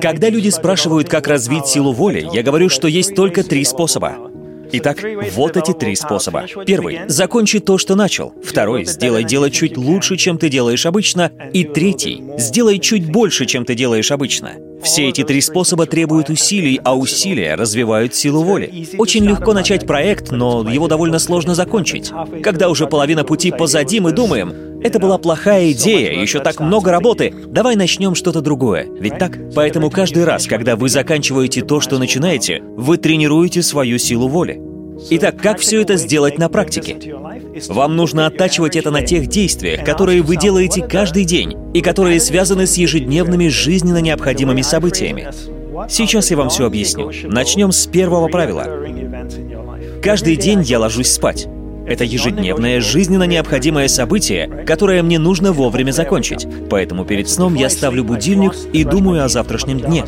Когда люди спрашивают, как развить силу воли, я говорю, что есть только три способа. Итак, вот эти три способа. Первый — закончи то, что начал. Второй — сделай дело чуть лучше, чем ты делаешь обычно. И третий — сделай чуть больше, чем ты делаешь обычно. Все эти три способа требуют усилий, а усилия развивают силу воли. Очень легко начать проект, но его довольно сложно закончить. Когда уже половина пути позади, мы думаем, это была плохая идея, еще так много работы, давай начнем что-то другое. Ведь так? Поэтому каждый раз, когда вы заканчиваете то, что начинаете, вы тренируете свою силу воли. Итак, как все это сделать на практике? Вам нужно оттачивать это на тех действиях, которые вы делаете каждый день и которые связаны с ежедневными жизненно необходимыми событиями. Сейчас я вам все объясню. Начнем с первого правила. Каждый день я ложусь спать. Это ежедневное, жизненно необходимое событие, которое мне нужно вовремя закончить. Поэтому перед сном я ставлю будильник и думаю о завтрашнем дне.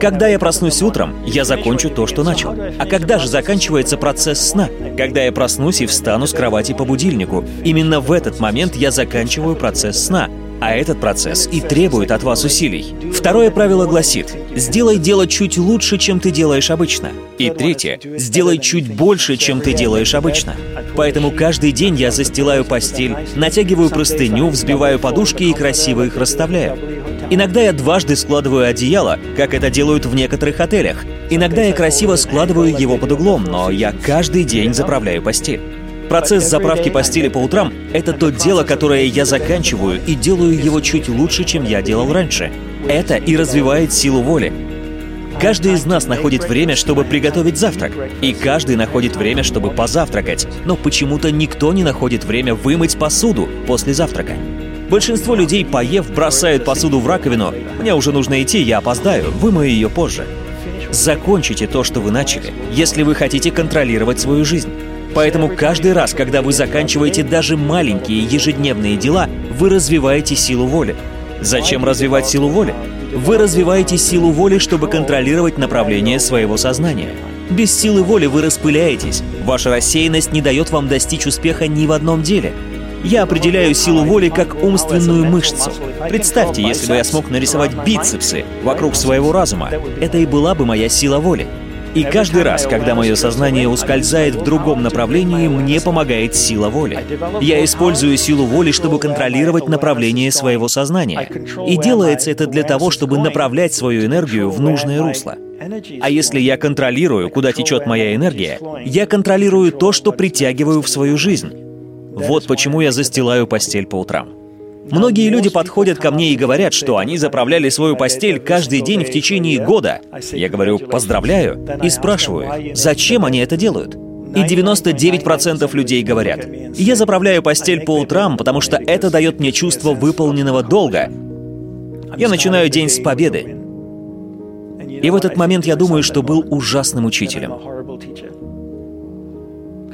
Когда я проснусь утром, я закончу то, что начал. А когда же заканчивается процесс сна? Когда я проснусь и встану с кровати по будильнику. Именно в этот момент я заканчиваю процесс сна. А этот процесс и требует от вас усилий. Второе правило гласит, сделай дело чуть лучше, чем ты делаешь обычно. И третье, сделай чуть больше, чем ты делаешь обычно. Поэтому каждый день я застилаю постель, натягиваю простыню, взбиваю подушки и красиво их расставляю. Иногда я дважды складываю одеяло, как это делают в некоторых отелях. Иногда я красиво складываю его под углом, но я каждый день заправляю постель. Процесс заправки постели по утрам — это то дело, которое я заканчиваю и делаю его чуть лучше, чем я делал раньше. Это и развивает силу воли. Каждый из нас находит время, чтобы приготовить завтрак, и каждый находит время, чтобы позавтракать, но почему-то никто не находит время вымыть посуду после завтрака. Большинство людей, поев, бросают посуду в раковину. Мне уже нужно идти, я опоздаю, вымою ее позже. Закончите то, что вы начали, если вы хотите контролировать свою жизнь. Поэтому каждый раз, когда вы заканчиваете даже маленькие ежедневные дела, вы развиваете силу воли. Зачем развивать силу воли? Вы развиваете силу воли, чтобы контролировать направление своего сознания. Без силы воли вы распыляетесь. Ваша рассеянность не дает вам достичь успеха ни в одном деле. Я определяю силу воли как умственную мышцу. Представьте, если бы я смог нарисовать бицепсы вокруг своего разума, это и была бы моя сила воли. И каждый раз, когда мое сознание ускользает в другом направлении, мне помогает сила воли. Я использую силу воли, чтобы контролировать направление своего сознания. И делается это для того, чтобы направлять свою энергию в нужное русло. А если я контролирую, куда течет моя энергия, я контролирую то, что притягиваю в свою жизнь. Вот почему я застилаю постель по утрам. Многие люди подходят ко мне и говорят, что они заправляли свою постель каждый день в течение года. Я говорю «поздравляю» и спрашиваю, зачем они это делают? И 99% людей говорят, я заправляю постель по утрам, потому что это дает мне чувство выполненного долга. Я начинаю день с победы. И в этот момент я думаю, что был ужасным учителем.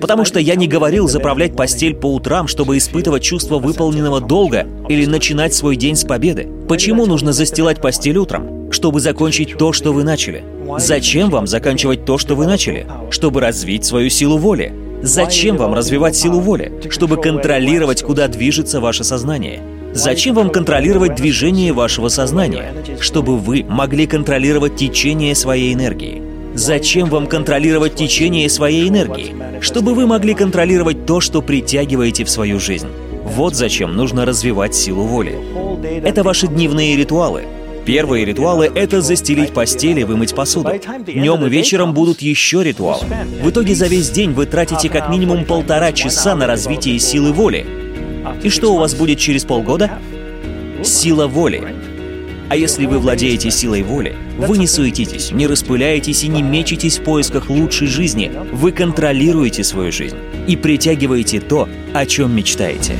Потому что я не говорил заправлять постель по утрам, чтобы испытывать чувство выполненного долга или начинать свой день с победы. Почему нужно застилать постель утром? Чтобы закончить то, что вы начали. Зачем вам заканчивать то, что вы начали? Чтобы развить свою силу воли. Зачем вам развивать силу воли? Чтобы контролировать, куда движется ваше сознание. Зачем вам контролировать движение вашего сознания? Чтобы вы могли контролировать течение своей энергии. Зачем вам контролировать течение своей энергии? Чтобы вы могли контролировать то, что притягиваете в свою жизнь. Вот зачем нужно развивать силу воли. Это ваши дневные ритуалы. Первые ритуалы — это застелить постели, вымыть посуду. Днем и вечером будут еще ритуалы. В итоге за весь день вы тратите как минимум полтора часа на развитие силы воли. И что у вас будет через полгода? Сила воли. А если вы владеете силой воли, вы не суетитесь, не распыляетесь и не мечетесь в поисках лучшей жизни. Вы контролируете свою жизнь и притягиваете то, о чем мечтаете.